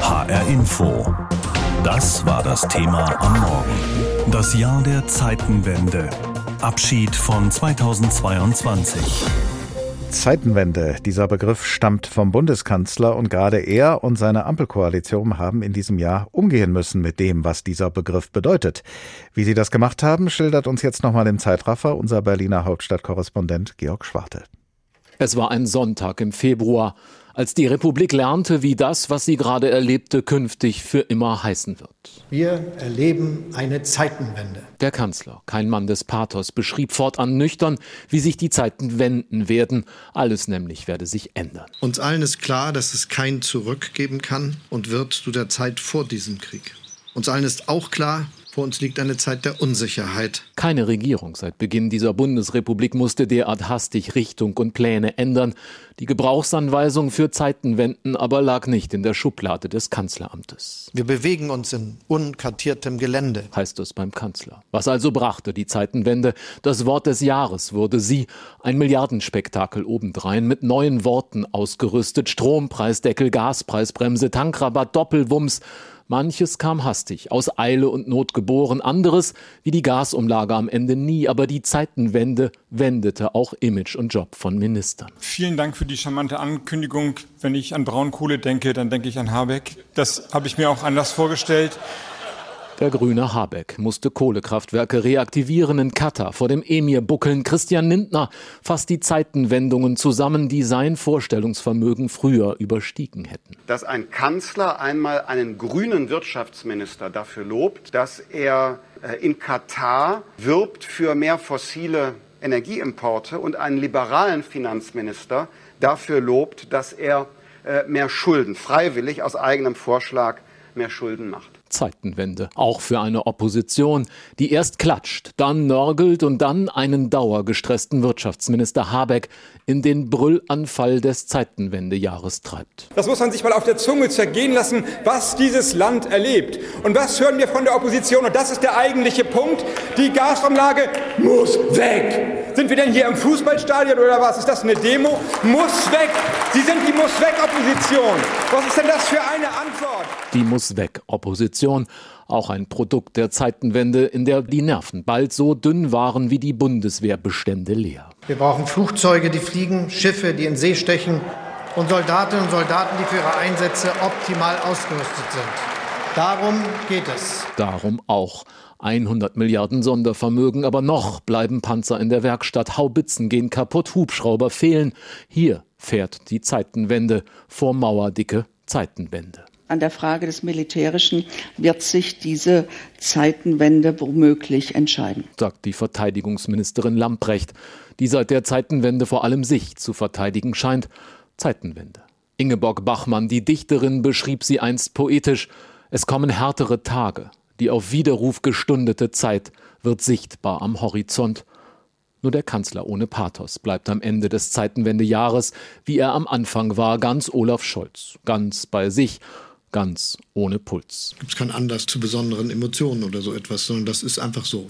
HR Info. Das war das Thema am Morgen. Das Jahr der Zeitenwende. Abschied von 2022. Zeitenwende. Dieser Begriff stammt vom Bundeskanzler und gerade er und seine Ampelkoalition haben in diesem Jahr umgehen müssen mit dem, was dieser Begriff bedeutet. Wie sie das gemacht haben, schildert uns jetzt nochmal im Zeitraffer unser Berliner Hauptstadtkorrespondent Georg Schwarte. Es war ein Sonntag im Februar als die Republik lernte, wie das, was sie gerade erlebte, künftig für immer heißen wird. Wir erleben eine Zeitenwende. Der Kanzler, kein Mann des Pathos, beschrieb fortan nüchtern, wie sich die Zeiten wenden werden. Alles nämlich werde sich ändern. Uns allen ist klar, dass es kein Zurück geben kann und wird zu der Zeit vor diesem Krieg. Uns allen ist auch klar, vor uns liegt eine Zeit der Unsicherheit. Keine Regierung seit Beginn dieser Bundesrepublik musste derart hastig Richtung und Pläne ändern. Die Gebrauchsanweisung für Zeitenwenden aber lag nicht in der Schublade des Kanzleramtes. Wir bewegen uns in unkartiertem Gelände, heißt es beim Kanzler. Was also brachte die Zeitenwende? Das Wort des Jahres wurde sie. Ein Milliardenspektakel obendrein mit neuen Worten ausgerüstet. Strompreisdeckel, Gaspreisbremse, Tankrabatt, Doppelwumms. Manches kam hastig, aus Eile und Not geboren, anderes, wie die Gasumlage am Ende nie, aber die Zeitenwende wendete auch Image und Job von Ministern. Vielen Dank für die charmante Ankündigung. Wenn ich an Braunkohle denke, dann denke ich an Habeck. Das habe ich mir auch anders vorgestellt. Der grüne Habeck musste Kohlekraftwerke reaktivieren in Katar, vor dem Emir buckeln. Christian Lindner fasst die Zeitenwendungen zusammen, die sein Vorstellungsvermögen früher überstiegen hätten. Dass ein Kanzler einmal einen grünen Wirtschaftsminister dafür lobt, dass er äh, in Katar wirbt für mehr fossile Energieimporte und einen liberalen Finanzminister dafür lobt, dass er äh, mehr Schulden freiwillig aus eigenem Vorschlag mehr Schulden macht. Zeitenwende, auch für eine Opposition, die erst klatscht, dann nörgelt und dann einen dauergestressten Wirtschaftsminister Habeck in den Brüllanfall des Zeitenwendejahres treibt. Das muss man sich mal auf der Zunge zergehen lassen, was dieses Land erlebt. Und was hören wir von der Opposition? Und das ist der eigentliche Punkt. Die Gasumlage muss weg. Sind wir denn hier im Fußballstadion oder was? Ist das eine Demo? Muss weg. Sie sind die Muss weg Opposition. Was ist denn das für eine Antwort? Die Muss weg Opposition. Auch ein Produkt der Zeitenwende, in der die Nerven bald so dünn waren wie die Bundeswehrbestände leer. Wir brauchen Flugzeuge, die fliegen, Schiffe, die in See stechen und Soldatinnen und Soldaten, die für ihre Einsätze optimal ausgerüstet sind. Darum geht es. Darum auch. 100 Milliarden Sondervermögen, aber noch bleiben Panzer in der Werkstatt, Haubitzen gehen kaputt, Hubschrauber fehlen. Hier fährt die Zeitenwende vor mauerdicke Zeitenwende an der Frage des Militärischen wird sich diese Zeitenwende womöglich entscheiden, sagt die Verteidigungsministerin Lamprecht, die seit der Zeitenwende vor allem sich zu verteidigen scheint. Zeitenwende. Ingeborg Bachmann, die Dichterin, beschrieb sie einst poetisch. Es kommen härtere Tage. Die auf Widerruf gestundete Zeit wird sichtbar am Horizont. Nur der Kanzler ohne Pathos bleibt am Ende des Zeitenwendejahres, wie er am Anfang war, ganz Olaf Scholz, ganz bei sich ganz ohne Puls. Gibt es keinen Anlass zu besonderen Emotionen oder so etwas, sondern das ist einfach so.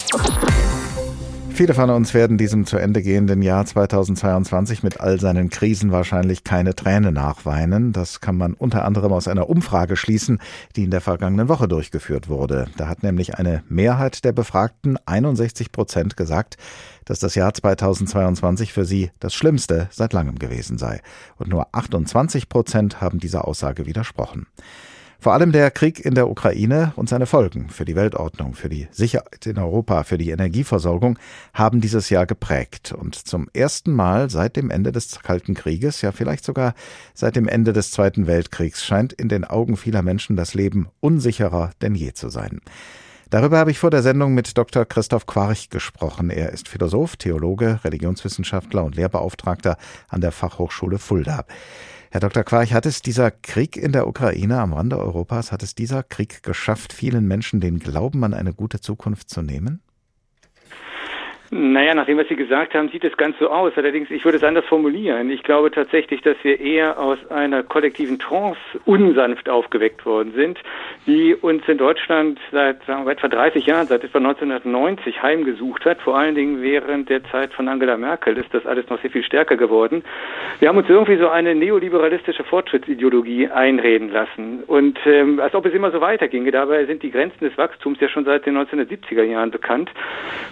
Viele von uns werden diesem zu Ende gehenden Jahr 2022 mit all seinen Krisen wahrscheinlich keine Träne nachweinen. Das kann man unter anderem aus einer Umfrage schließen, die in der vergangenen Woche durchgeführt wurde. Da hat nämlich eine Mehrheit der Befragten, 61 Prozent, gesagt, dass das Jahr 2022 für sie das Schlimmste seit langem gewesen sei. Und nur 28 Prozent haben dieser Aussage widersprochen. Vor allem der Krieg in der Ukraine und seine Folgen für die Weltordnung, für die Sicherheit in Europa, für die Energieversorgung haben dieses Jahr geprägt. Und zum ersten Mal seit dem Ende des Kalten Krieges, ja vielleicht sogar seit dem Ende des Zweiten Weltkriegs, scheint in den Augen vieler Menschen das Leben unsicherer denn je zu sein. Darüber habe ich vor der Sendung mit Dr. Christoph Quarch gesprochen. Er ist Philosoph, Theologe, Religionswissenschaftler und Lehrbeauftragter an der Fachhochschule Fulda. Herr Dr. Quarch, hat es dieser Krieg in der Ukraine am Rande Europas, hat es dieser Krieg geschafft, vielen Menschen den Glauben an eine gute Zukunft zu nehmen? Naja, nach dem, was Sie gesagt haben, sieht es ganz so aus. Allerdings, ich würde es anders formulieren. Ich glaube tatsächlich, dass wir eher aus einer kollektiven Trance unsanft aufgeweckt worden sind, die uns in Deutschland seit sagen wir, etwa 30 Jahren, seit etwa 1990 heimgesucht hat. Vor allen Dingen während der Zeit von Angela Merkel ist das alles noch sehr viel stärker geworden. Wir haben uns irgendwie so eine neoliberalistische Fortschrittsideologie einreden lassen. Und ähm, als ob es immer so weiterginge. Dabei sind die Grenzen des Wachstums ja schon seit den 1970er Jahren bekannt.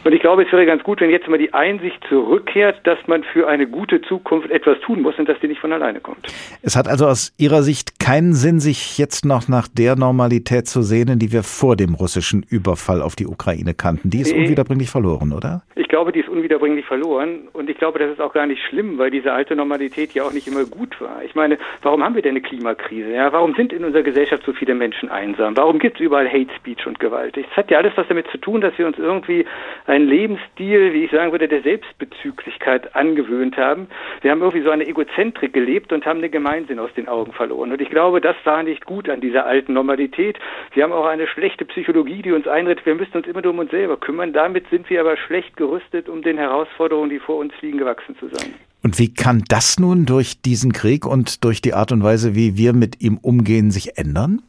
Und ich glaube, es wäre ganz gut, wenn jetzt mal die Einsicht zurückkehrt, dass man für eine gute Zukunft etwas tun muss und dass die nicht von alleine kommt. Es hat also aus Ihrer Sicht keinen Sinn, sich jetzt noch nach der Normalität zu sehnen, die wir vor dem russischen Überfall auf die Ukraine kannten. Die ist nee. unwiederbringlich verloren, oder? Ich glaube, die ist unwiederbringlich verloren. Und ich glaube, das ist auch gar nicht schlimm, weil diese alte Normalität ja auch nicht immer gut war. Ich meine, warum haben wir denn eine Klimakrise? Ja, warum sind in unserer Gesellschaft so viele Menschen einsam? Warum gibt es überall Hate Speech und Gewalt? Es hat ja alles was damit zu tun, dass wir uns irgendwie einen Lebensstil, wie ich sagen würde, der Selbstbezüglichkeit angewöhnt haben. Wir haben irgendwie so eine Egozentrik gelebt und haben den Gemeinsinn aus den Augen verloren. Und ich glaube, das war nicht gut an dieser alten Normalität. Wir haben auch eine schlechte Psychologie, die uns einredet, wir müssen uns immer nur um uns selber kümmern. Damit sind wir aber schlecht gerüstet, um den Herausforderungen, die vor uns liegen, gewachsen zu sein. Und wie kann das nun durch diesen Krieg und durch die Art und Weise, wie wir mit ihm umgehen, sich ändern?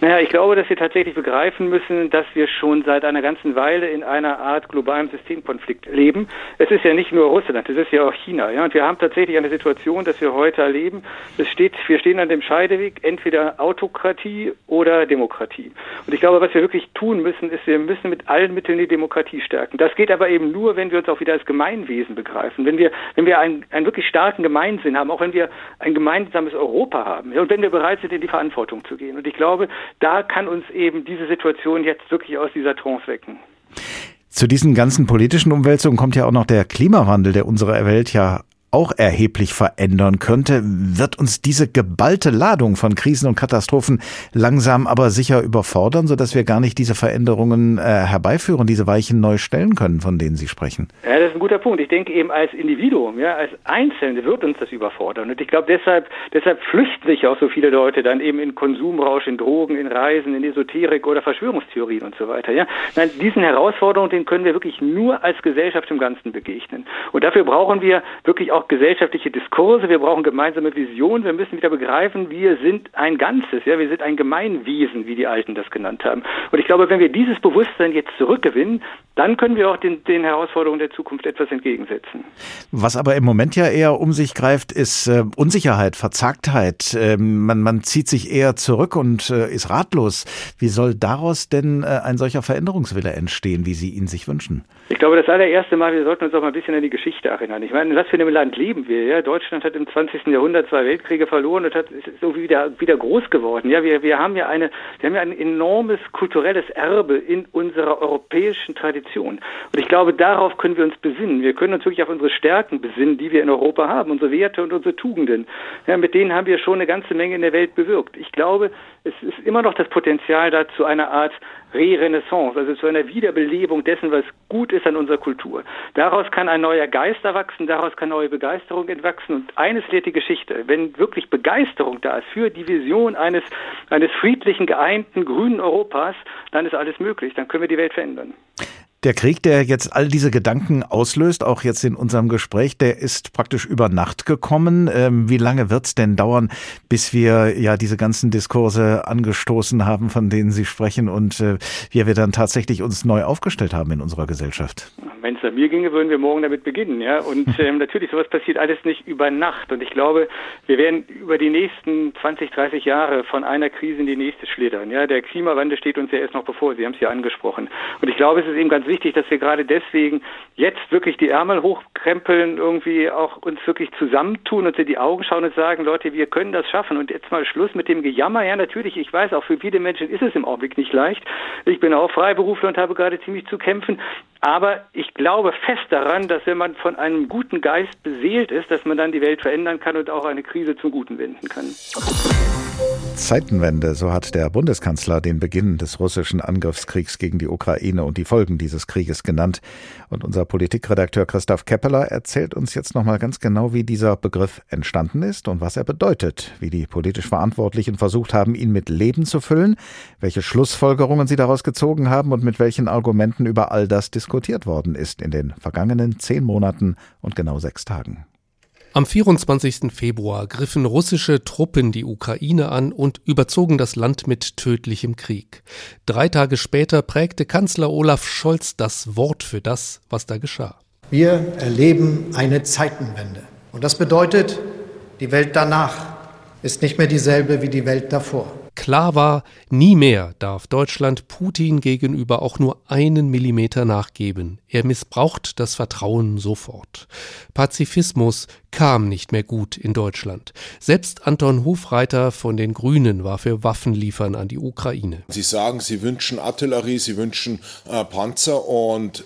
Naja, ich glaube, dass wir tatsächlich begreifen müssen, dass wir schon seit einer ganzen Weile in einer Art globalen Systemkonflikt leben. Es ist ja nicht nur Russland, es ist ja auch China. Ja? Und wir haben tatsächlich eine Situation, dass wir heute erleben, es steht, wir stehen an dem Scheideweg, entweder Autokratie oder Demokratie. Und ich glaube, was wir wirklich tun müssen, ist, wir müssen mit allen Mitteln die Demokratie stärken. Das geht aber eben nur, wenn wir uns auch wieder als Gemeinwesen begreifen, wenn wir, wenn wir einen, einen wirklich starken Gemeinsinn haben, auch wenn wir ein gemeinsames Europa haben ja? und wenn wir bereit sind, in die Verantwortung zu gehen. Und ich glaube, da kann uns eben diese Situation jetzt wirklich aus dieser Trance wecken. Zu diesen ganzen politischen Umwälzungen kommt ja auch noch der Klimawandel, der unsere Welt ja auch erheblich verändern könnte, wird uns diese geballte Ladung von Krisen und Katastrophen langsam aber sicher überfordern, sodass wir gar nicht diese Veränderungen äh, herbeiführen, diese Weichen neu stellen können, von denen Sie sprechen. Ja, das ist ein guter Punkt. Ich denke eben als Individuum, ja, als Einzelne wird uns das überfordern. Und ich glaube, deshalb, deshalb flüchten sich auch so viele Leute dann eben in Konsumrausch, in Drogen, in Reisen, in Esoterik oder Verschwörungstheorien und so weiter. Ja, Nein, diesen Herausforderungen, denen können wir wirklich nur als Gesellschaft im Ganzen begegnen. Und dafür brauchen wir wirklich auch gesellschaftliche Diskurse, wir brauchen gemeinsame Visionen, wir müssen wieder begreifen, wir sind ein Ganzes, ja, wir sind ein Gemeinwesen, wie die Alten das genannt haben. Und ich glaube, wenn wir dieses Bewusstsein jetzt zurückgewinnen, dann können wir auch den, den Herausforderungen der Zukunft etwas entgegensetzen. Was aber im Moment ja eher um sich greift, ist äh, Unsicherheit, Verzagtheit. Ähm, man, man zieht sich eher zurück und äh, ist ratlos. Wie soll daraus denn äh, ein solcher Veränderungswille entstehen, wie Sie ihn sich wünschen? Ich glaube, das allererste Mal, wir sollten uns auch mal ein bisschen an die Geschichte erinnern. Ich meine, was für ein Land leben wir? Ja? Deutschland hat im 20. Jahrhundert zwei Weltkriege verloren und hat, ist irgendwie wieder, wieder groß geworden. Ja, wir, wir haben ja eine, wir haben ja ein enormes kulturelles Erbe in unserer europäischen Tradition. Und ich glaube, darauf können wir uns besinnen. Wir können uns wirklich auf unsere Stärken besinnen, die wir in Europa haben, unsere Werte und unsere Tugenden. Ja, mit denen haben wir schon eine ganze Menge in der Welt bewirkt. Ich glaube, es ist immer noch das Potenzial da zu einer Art Re-Renaissance, also zu einer Wiederbelebung dessen, was gut ist an unserer Kultur. Daraus kann ein neuer Geist erwachsen, daraus kann neue Begeisterung entwachsen. Und eines lehrt die Geschichte. Wenn wirklich Begeisterung da ist für die Vision eines, eines friedlichen, geeinten, grünen Europas, dann ist alles möglich. Dann können wir die Welt verändern. Der Krieg, der jetzt all diese Gedanken auslöst, auch jetzt in unserem Gespräch, der ist praktisch über Nacht gekommen. Ähm, wie lange wird es denn dauern, bis wir ja diese ganzen Diskurse angestoßen haben, von denen Sie sprechen und äh, wie wir dann tatsächlich uns neu aufgestellt haben in unserer Gesellschaft? Wenn es an mir ginge, würden wir morgen damit beginnen, ja. Und ähm, natürlich, sowas passiert alles nicht über Nacht. Und ich glaube, wir werden über die nächsten 20, 30 Jahre von einer Krise in die nächste schlittern. Ja, der Klimawandel steht uns ja erst noch bevor. Sie haben es ja angesprochen. Und ich glaube, es ist eben ganz wichtig, dass wir gerade deswegen jetzt wirklich die Ärmel hochkrempeln, irgendwie auch uns wirklich zusammentun und in die Augen schauen und sagen, Leute, wir können das schaffen. Und jetzt mal Schluss mit dem Gejammer. Ja, natürlich, ich weiß, auch für viele Menschen ist es im Augenblick nicht leicht. Ich bin auch Freiberufler und habe gerade ziemlich zu kämpfen. Aber ich glaube fest daran, dass wenn man von einem guten Geist beseelt ist, dass man dann die Welt verändern kann und auch eine Krise zum Guten wenden kann. Zeitenwende, so hat der Bundeskanzler den Beginn des russischen Angriffskriegs gegen die Ukraine und die Folgen dieses Krieges genannt. Und unser Politikredakteur Christoph Keppeler erzählt uns jetzt nochmal ganz genau, wie dieser Begriff entstanden ist und was er bedeutet, wie die politisch Verantwortlichen versucht haben, ihn mit Leben zu füllen, welche Schlussfolgerungen sie daraus gezogen haben und mit welchen Argumenten über all das diskutiert worden ist in den vergangenen zehn Monaten und genau sechs Tagen. Am 24. Februar griffen russische Truppen die Ukraine an und überzogen das Land mit tödlichem Krieg. Drei Tage später prägte Kanzler Olaf Scholz das Wort für das, was da geschah. Wir erleben eine Zeitenwende. Und das bedeutet, die Welt danach ist nicht mehr dieselbe wie die Welt davor. Klar war, nie mehr darf Deutschland Putin gegenüber auch nur einen Millimeter nachgeben. Er missbraucht das Vertrauen sofort. Pazifismus kam nicht mehr gut in Deutschland. Selbst Anton Hofreiter von den Grünen war für Waffenliefern an die Ukraine. Sie sagen, Sie wünschen Artillerie, Sie wünschen äh, Panzer und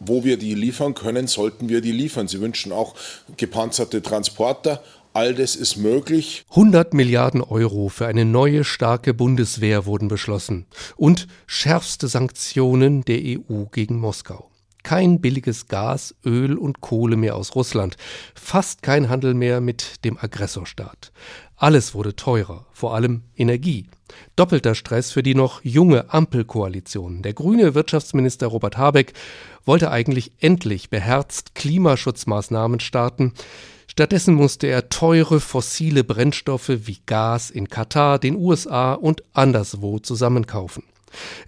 wo wir die liefern können, sollten wir die liefern. Sie wünschen auch gepanzerte Transporter, All das ist möglich. 100 Milliarden Euro für eine neue starke Bundeswehr wurden beschlossen und schärfste Sanktionen der EU gegen Moskau. Kein billiges Gas, Öl und Kohle mehr aus Russland, fast kein Handel mehr mit dem Aggressorstaat. Alles wurde teurer, vor allem Energie. Doppelter Stress für die noch junge Ampelkoalition. Der grüne Wirtschaftsminister Robert Habeck wollte eigentlich endlich beherzt Klimaschutzmaßnahmen starten. Stattdessen musste er teure fossile Brennstoffe wie Gas in Katar, den USA und anderswo zusammenkaufen.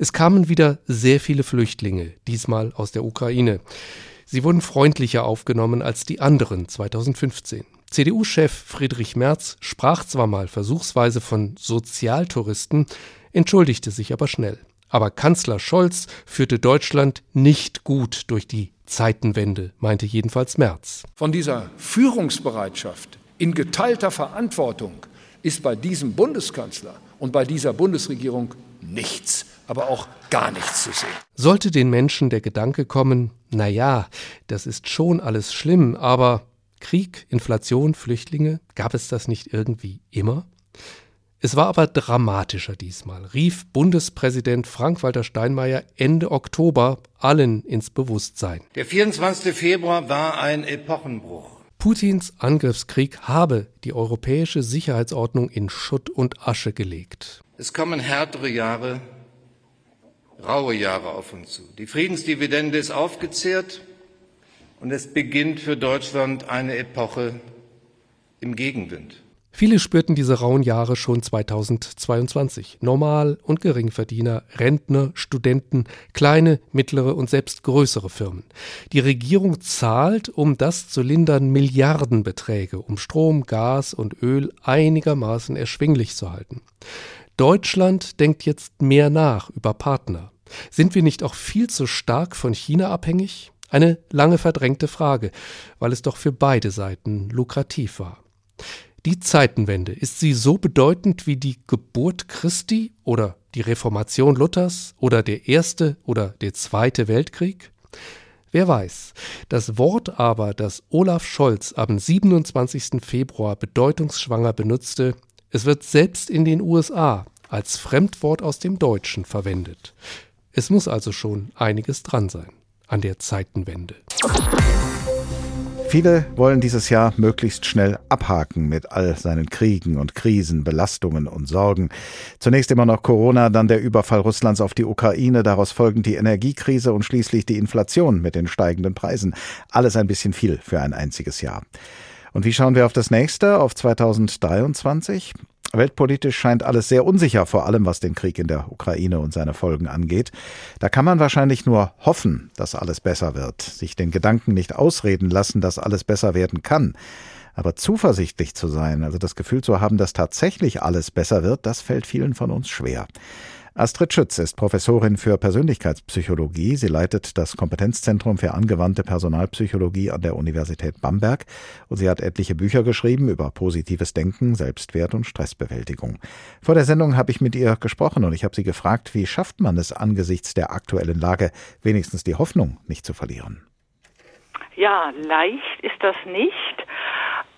Es kamen wieder sehr viele Flüchtlinge, diesmal aus der Ukraine. Sie wurden freundlicher aufgenommen als die anderen 2015. CDU-Chef Friedrich Merz sprach zwar mal versuchsweise von Sozialtouristen, entschuldigte sich aber schnell. Aber Kanzler Scholz führte Deutschland nicht gut durch die Zeitenwende, meinte jedenfalls Merz. Von dieser Führungsbereitschaft in geteilter Verantwortung ist bei diesem Bundeskanzler und bei dieser Bundesregierung nichts, aber auch gar nichts zu sehen. Sollte den Menschen der Gedanke kommen, na ja, das ist schon alles schlimm, aber Krieg, Inflation, Flüchtlinge, gab es das nicht irgendwie immer? Es war aber dramatischer diesmal, rief Bundespräsident Frank-Walter Steinmeier Ende Oktober allen ins Bewusstsein. Der 24. Februar war ein Epochenbruch. Putins Angriffskrieg habe die europäische Sicherheitsordnung in Schutt und Asche gelegt. Es kommen härtere Jahre, raue Jahre auf uns zu. Die Friedensdividende ist aufgezehrt und es beginnt für Deutschland eine Epoche im Gegenwind. Viele spürten diese rauen Jahre schon 2022. Normal- und Geringverdiener, Rentner, Studenten, kleine, mittlere und selbst größere Firmen. Die Regierung zahlt, um das zu lindern, Milliardenbeträge, um Strom, Gas und Öl einigermaßen erschwinglich zu halten. Deutschland denkt jetzt mehr nach über Partner. Sind wir nicht auch viel zu stark von China abhängig? Eine lange verdrängte Frage, weil es doch für beide Seiten lukrativ war. Die Zeitenwende, ist sie so bedeutend wie die Geburt Christi oder die Reformation Luthers oder der Erste oder der Zweite Weltkrieg? Wer weiß. Das Wort aber, das Olaf Scholz am 27. Februar bedeutungsschwanger benutzte, es wird selbst in den USA als Fremdwort aus dem Deutschen verwendet. Es muss also schon einiges dran sein an der Zeitenwende. Viele wollen dieses Jahr möglichst schnell abhaken mit all seinen Kriegen und Krisen, Belastungen und Sorgen. Zunächst immer noch Corona, dann der Überfall Russlands auf die Ukraine, daraus folgend die Energiekrise und schließlich die Inflation mit den steigenden Preisen. Alles ein bisschen viel für ein einziges Jahr. Und wie schauen wir auf das nächste, auf 2023? Weltpolitisch scheint alles sehr unsicher, vor allem was den Krieg in der Ukraine und seine Folgen angeht. Da kann man wahrscheinlich nur hoffen, dass alles besser wird, sich den Gedanken nicht ausreden lassen, dass alles besser werden kann. Aber zuversichtlich zu sein, also das Gefühl zu haben, dass tatsächlich alles besser wird, das fällt vielen von uns schwer. Astrid Schütz ist Professorin für Persönlichkeitspsychologie. Sie leitet das Kompetenzzentrum für angewandte Personalpsychologie an der Universität Bamberg und sie hat etliche Bücher geschrieben über positives Denken, Selbstwert und Stressbewältigung. Vor der Sendung habe ich mit ihr gesprochen und ich habe sie gefragt, wie schafft man es angesichts der aktuellen Lage, wenigstens die Hoffnung nicht zu verlieren? Ja, leicht ist das nicht,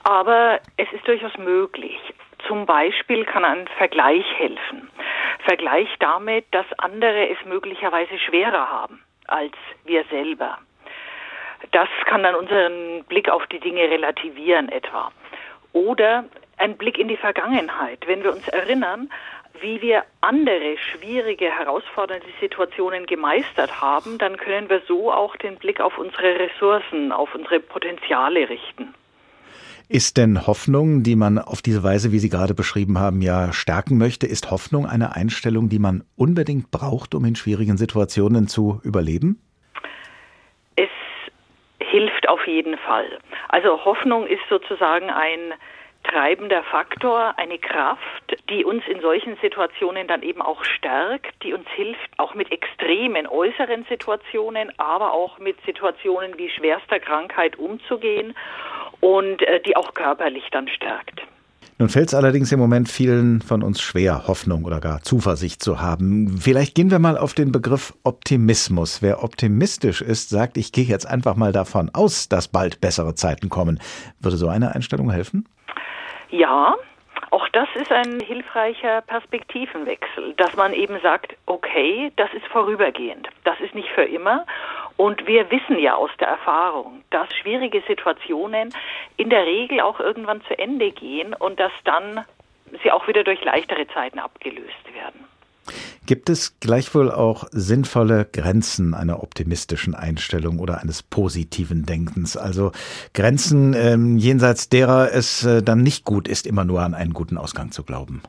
aber es ist durchaus möglich. Zum Beispiel kann ein Vergleich helfen. Vergleich damit, dass andere es möglicherweise schwerer haben als wir selber. Das kann dann unseren Blick auf die Dinge relativieren etwa. Oder ein Blick in die Vergangenheit. Wenn wir uns erinnern, wie wir andere schwierige, herausfordernde Situationen gemeistert haben, dann können wir so auch den Blick auf unsere Ressourcen, auf unsere Potenziale richten. Ist denn Hoffnung, die man auf diese Weise, wie Sie gerade beschrieben haben, ja stärken möchte, ist Hoffnung eine Einstellung, die man unbedingt braucht, um in schwierigen Situationen zu überleben? Es hilft auf jeden Fall. Also Hoffnung ist sozusagen ein treibender Faktor, eine Kraft, die uns in solchen Situationen dann eben auch stärkt, die uns hilft, auch mit extremen äußeren Situationen, aber auch mit Situationen wie schwerster Krankheit umzugehen und äh, die auch körperlich dann stärkt. Nun fällt es allerdings im Moment vielen von uns schwer, Hoffnung oder gar Zuversicht zu haben. Vielleicht gehen wir mal auf den Begriff Optimismus. Wer optimistisch ist, sagt, ich gehe jetzt einfach mal davon aus, dass bald bessere Zeiten kommen. Würde so eine Einstellung helfen? Ja, auch das ist ein hilfreicher Perspektivenwechsel, dass man eben sagt, okay, das ist vorübergehend, das ist nicht für immer. Und wir wissen ja aus der Erfahrung, dass schwierige Situationen in der Regel auch irgendwann zu Ende gehen und dass dann sie auch wieder durch leichtere Zeiten abgelöst werden. Gibt es gleichwohl auch sinnvolle Grenzen einer optimistischen Einstellung oder eines positiven Denkens? Also Grenzen, ähm, jenseits derer es äh, dann nicht gut ist, immer nur an einen guten Ausgang zu glauben.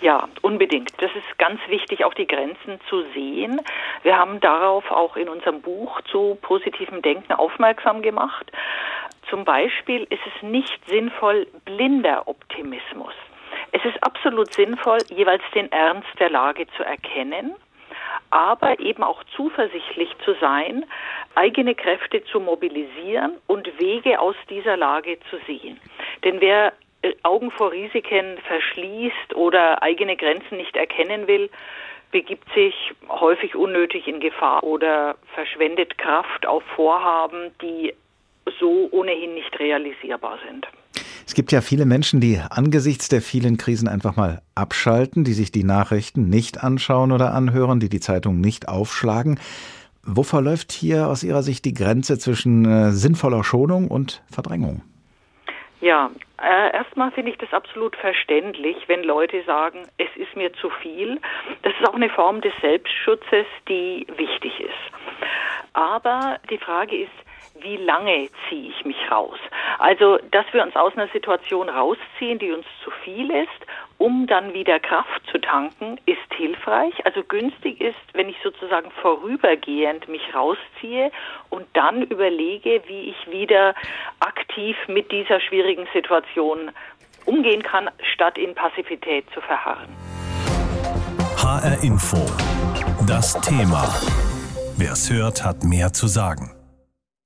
Ja, unbedingt. Das ist ganz wichtig, auch die Grenzen zu sehen. Wir haben darauf auch in unserem Buch zu positivem Denken aufmerksam gemacht. Zum Beispiel ist es nicht sinnvoll, blinder Optimismus. Es ist absolut sinnvoll, jeweils den Ernst der Lage zu erkennen, aber eben auch zuversichtlich zu sein, eigene Kräfte zu mobilisieren und Wege aus dieser Lage zu sehen. Denn wer Augen vor Risiken verschließt oder eigene Grenzen nicht erkennen will, begibt sich häufig unnötig in Gefahr oder verschwendet Kraft auf Vorhaben, die so ohnehin nicht realisierbar sind. Es gibt ja viele Menschen, die angesichts der vielen Krisen einfach mal abschalten, die sich die Nachrichten nicht anschauen oder anhören, die die Zeitung nicht aufschlagen. Wo verläuft hier aus Ihrer Sicht die Grenze zwischen äh, sinnvoller Schonung und Verdrängung? Ja, äh, erstmal finde ich das absolut verständlich, wenn Leute sagen, es ist mir zu viel. Das ist auch eine Form des Selbstschutzes, die wichtig ist. Aber die Frage ist, wie lange ziehe ich mich raus? Also, dass wir uns aus einer Situation rausziehen, die uns zu viel ist, um dann wieder Kraft zu tanken, ist hilfreich. Also günstig ist, wenn ich sozusagen vorübergehend mich rausziehe und dann überlege, wie ich wieder aktiv mit dieser schwierigen Situation umgehen kann, statt in Passivität zu verharren. HR Info. Das Thema. Wer es hört, hat mehr zu sagen.